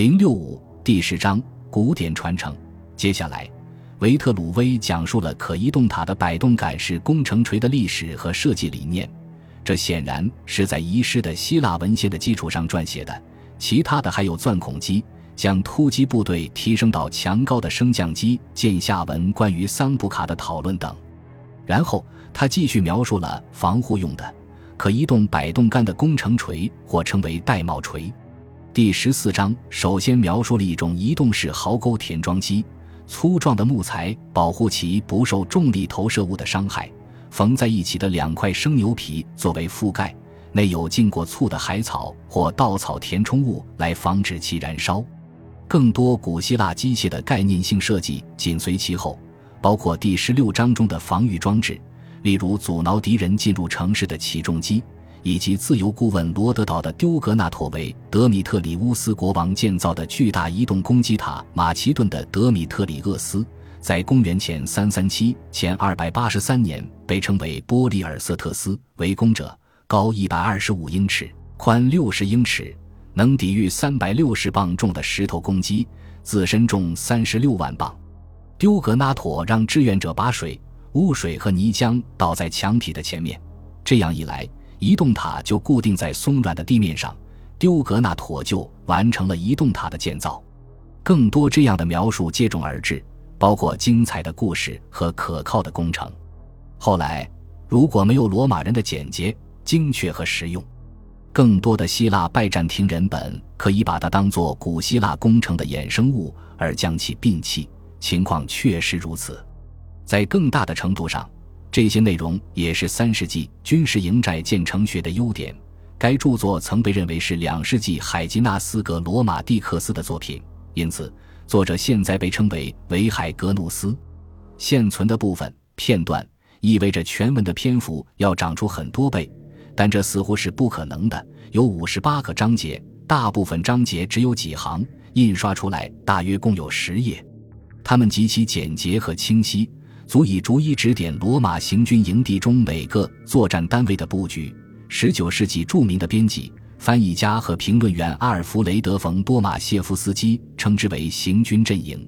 零六五第十章古典传承。接下来，维特鲁威讲述了可移动塔的摆动杆式工程锤的历史和设计理念。这显然是在遗失的希腊文献的基础上撰写的。其他的还有钻孔机，将突击部队提升到强高的升降机，见下文关于桑布卡的讨论等。然后他继续描述了防护用的可移动摆动杆的工程锤，或称为玳瑁锤。第十四章首先描述了一种移动式壕沟填装机，粗壮的木材保护其不受重力投射物的伤害。缝在一起的两块生牛皮作为覆盖，内有浸过醋的海草或稻草填充物来防止其燃烧。更多古希腊机械的概念性设计紧随其后，包括第十六章中的防御装置，例如阻挠敌人进入城市的起重机，以及自由顾问罗德岛的丢格纳妥为德米特里乌斯国王建造的巨大移动攻击塔马其顿的德米特里厄斯。在公元前三三七前二百八十三年，被称为波利尔瑟特斯围攻者，高一百二十五英尺，宽六十英尺，能抵御三百六十磅重的石头攻击，自身重三十六万磅。丢格纳妥让志愿者把水、污水和泥浆倒在墙体的前面，这样一来，移动塔就固定在松软的地面上，丢格纳妥就完成了移动塔的建造。更多这样的描述接踵而至。包括精彩的故事和可靠的工程。后来，如果没有罗马人的简洁、精确和实用，更多的希腊拜占庭人本可以把它当做古希腊工程的衍生物而将其摒弃。情况确实如此。在更大的程度上，这些内容也是三世纪军事营寨建成学的优点。该著作曾被认为是两世纪海吉纳斯·格罗马蒂克斯的作品，因此。作者现在被称为维海格努斯，现存的部分片段意味着全文的篇幅要长出很多倍，但这似乎是不可能的。有五十八个章节，大部分章节只有几行，印刷出来大约共有十页。它们极其简洁和清晰，足以逐一指点罗马行军营地中每个作战单位的布局。十九世纪著名的编辑。翻译家和评论员阿尔弗雷德·冯·多马谢夫斯基称之为行军阵营。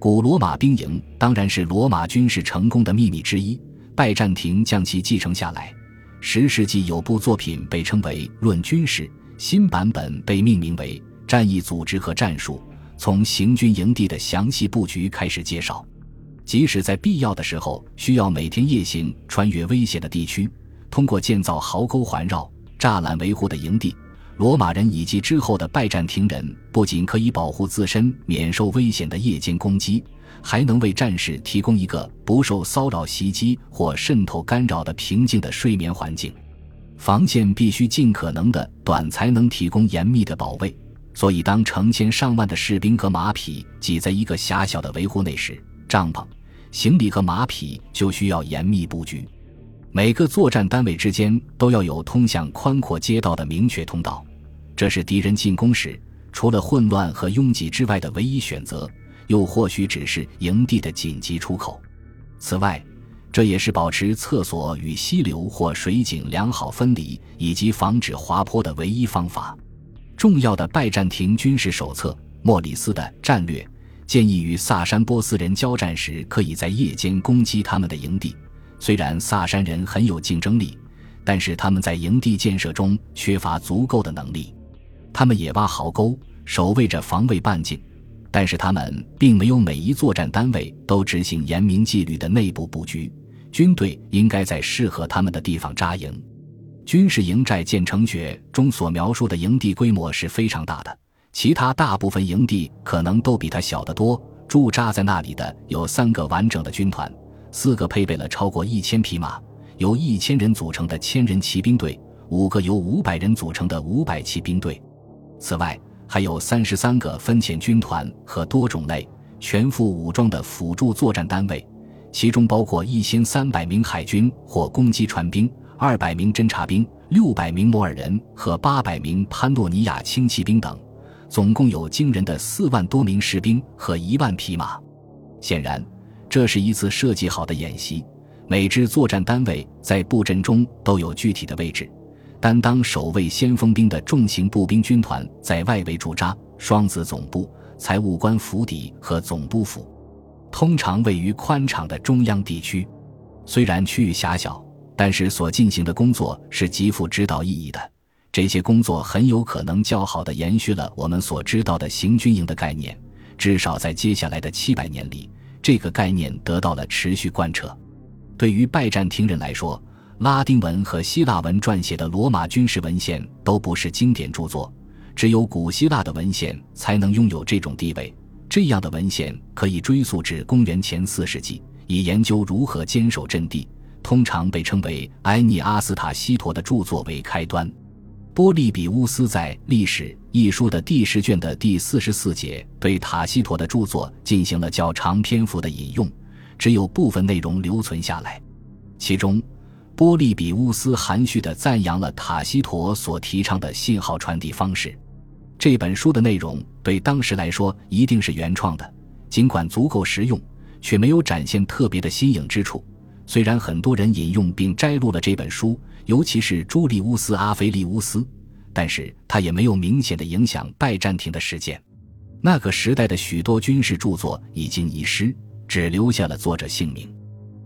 古罗马兵营当然是罗马军事成功的秘密之一。拜占庭将其继承下来。十世纪有部作品被称为《论军事》，新版本被命名为《战役组织和战术》，从行军营地的详细布局开始介绍。即使在必要的时候需要每天夜行穿越危险的地区，通过建造壕沟环绕。栅栏维护的营地，罗马人以及之后的拜占庭人不仅可以保护自身免受危险的夜间攻击，还能为战士提供一个不受骚扰袭击或渗透干扰的平静的睡眠环境。防线必须尽可能的短，才能提供严密的保卫。所以，当成千上万的士兵和马匹挤在一个狭小的维护内时，帐篷、行李和马匹就需要严密布局。每个作战单位之间都要有通向宽阔街道的明确通道，这是敌人进攻时除了混乱和拥挤之外的唯一选择，又或许只是营地的紧急出口。此外，这也是保持厕所与溪流或水井良好分离以及防止滑坡的唯一方法。重要的拜占庭军事手册莫里斯的战略建议与萨珊波斯人交战时，可以在夜间攻击他们的营地。虽然萨珊人很有竞争力，但是他们在营地建设中缺乏足够的能力。他们也挖壕沟，守卫着防卫半径，但是他们并没有每一作战单位都执行严明纪律的内部布局。军队应该在适合他们的地方扎营。军事营寨建成学中所描述的营地规模是非常大的，其他大部分营地可能都比它小得多。驻扎在那里的有三个完整的军团。四个配备了超过一千匹马，由一千人组成的千人骑兵队；五个由五百人组成的五百骑兵队。此外，还有三十三个分遣军团和多种类、全副武装的辅助作战单位，其中包括一千三百名海军或攻击船兵、二百名侦察兵、六百名摩尔人和八百名潘诺尼亚轻骑兵等，总共有惊人的四万多名士兵和一万匹马。显然。这是一次设计好的演习，每支作战单位在布阵中都有具体的位置。担当守卫先锋兵的重型步兵军团在外围驻扎，双子总部、财务官府邸和总督府，通常位于宽敞的中央地区。虽然区域狭小，但是所进行的工作是极富指导意义的。这些工作很有可能较好地延续了我们所知道的行军营的概念，至少在接下来的七百年里，这个概念得到了持续贯彻。对于拜占庭人来说，拉丁文和希腊文撰写的罗马军事文献都不是经典著作，只有古希腊的文献才能拥有这种地位。这样的文献可以追溯至公元前四世纪，以研究如何坚守阵地，通常被称为埃涅阿斯塔西陀的著作为开端。波利比乌斯在《历史》一书的第十卷的第四十四节对塔西佗的著作进行了较长篇幅的引用，只有部分内容留存下来。其中，波利比乌斯含蓄地赞扬了塔西佗所提倡的信号传递方式。这本书的内容对当时来说一定是原创的，尽管足够实用，却没有展现特别的新颖之处。虽然很多人引用并摘录了这本书。尤其是朱利乌斯·阿菲利乌斯，但是他也没有明显的影响拜占庭的实践。那个时代的许多军事著作已经遗失，只留下了作者姓名。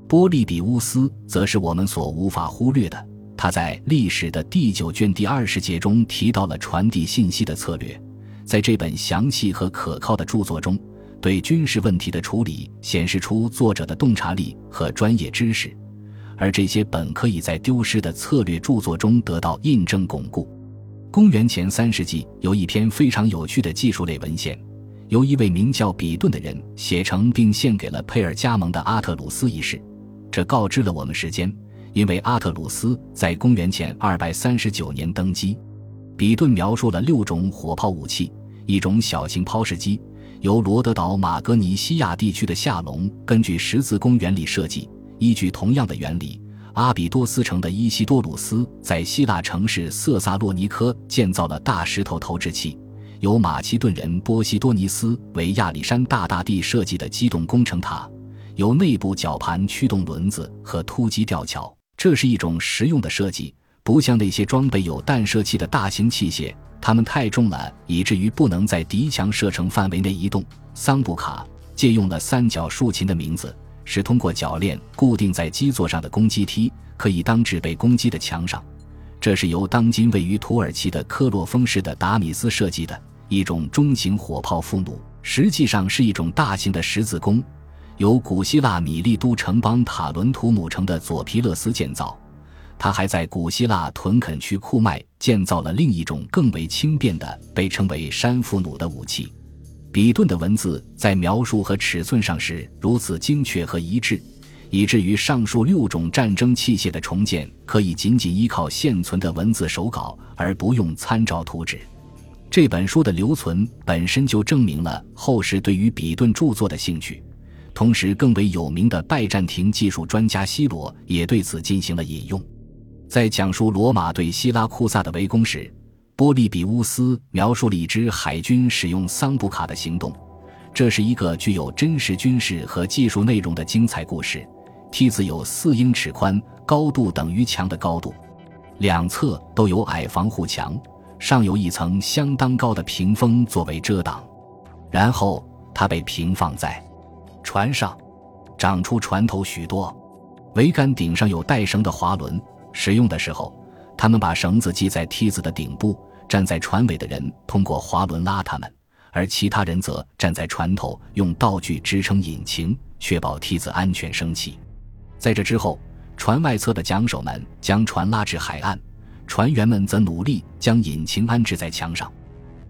波利比乌斯则是我们所无法忽略的。他在《历史》的第九卷第二十节中提到了传递信息的策略。在这本详细和可靠的著作中，对军事问题的处理显示出作者的洞察力和专业知识。而这些本可以在丢失的策略著作中得到印证巩固。公元前三世纪，有一篇非常有趣的技术类文献，由一位名叫比顿的人写成并献给了佩尔加盟的阿特鲁斯一世。这告知了我们时间，因为阿特鲁斯在公元前二百三十九年登基。比顿描述了六种火炮武器，一种小型抛石机，由罗德岛马格尼西亚地区的夏隆根据十字弓原理设计。依据同样的原理，阿比多斯城的伊西多鲁斯在希腊城市色萨洛尼科建造了大石头投掷器；由马其顿人波西多尼斯为亚历山大大帝设计的机动工程塔，由内部绞盘驱动轮子和突击吊桥。这是一种实用的设计，不像那些装备有弹射器的大型器械，它们太重了，以至于不能在敌墙射程范围内移动。桑布卡借用了三角竖琴的名字。是通过铰链固定在基座上的攻击梯，可以当指被攻击的墙上。这是由当今位于土耳其的科洛峰市的达米斯设计的一种中型火炮副弩，实际上是一种大型的十字弓，由古希腊米利都城邦塔伦图姆城的佐皮勒斯建造。他还在古希腊屯垦区库麦建造了另一种更为轻便的，被称为山副弩的武器。比顿的文字在描述和尺寸上是如此精确和一致，以至于上述六种战争器械的重建可以仅仅依靠现存的文字手稿，而不用参照图纸。这本书的留存本身就证明了后世对于比顿著作的兴趣，同时更为有名的拜占庭技术专家希罗也对此进行了引用，在讲述罗马对希拉库萨的围攻时。波利比乌斯描述了一支海军使用桑布卡的行动，这是一个具有真实军事和技术内容的精彩故事。梯子有四英尺宽，高度等于墙的高度，两侧都有矮防护墙，上有一层相当高的屏风作为遮挡。然后它被平放在船上，长出船头许多，桅杆顶上有带绳的滑轮，使用的时候。他们把绳子系在梯子的顶部，站在船尾的人通过滑轮拉他们，而其他人则站在船头，用道具支撑引擎，确保梯子安全升起。在这之后，船外侧的桨手们将船拉至海岸，船员们则努力将引擎安置在墙上。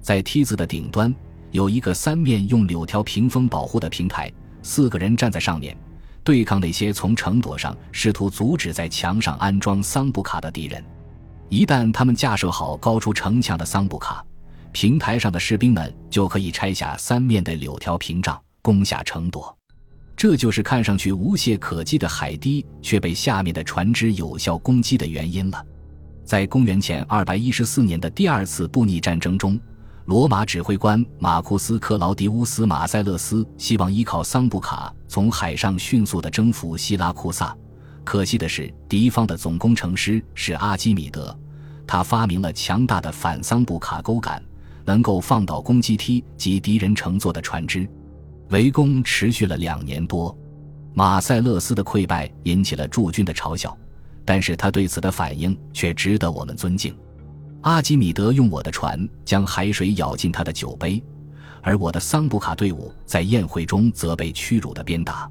在梯子的顶端有一个三面用柳条屏风保护的平台，四个人站在上面，对抗那些从城垛上试图阻止在墙上安装桑布卡的敌人。一旦他们架设好高出城墙的桑布卡，平台上的士兵们就可以拆下三面的柳条屏障，攻下城垛。这就是看上去无懈可击的海堤却被下面的船只有效攻击的原因了。在公元前214年的第二次布匿战争中，罗马指挥官马库斯·克劳迪乌斯·马塞勒斯希望依靠桑布卡从海上迅速地征服希拉库萨。可惜的是，敌方的总工程师是阿基米德，他发明了强大的反桑布卡钩杆，能够放倒攻击梯及敌人乘坐的船只。围攻持续了两年多，马塞勒斯的溃败引起了驻军的嘲笑，但是他对此的反应却值得我们尊敬。阿基米德用我的船将海水舀进他的酒杯，而我的桑布卡队伍在宴会中则被屈辱的鞭打。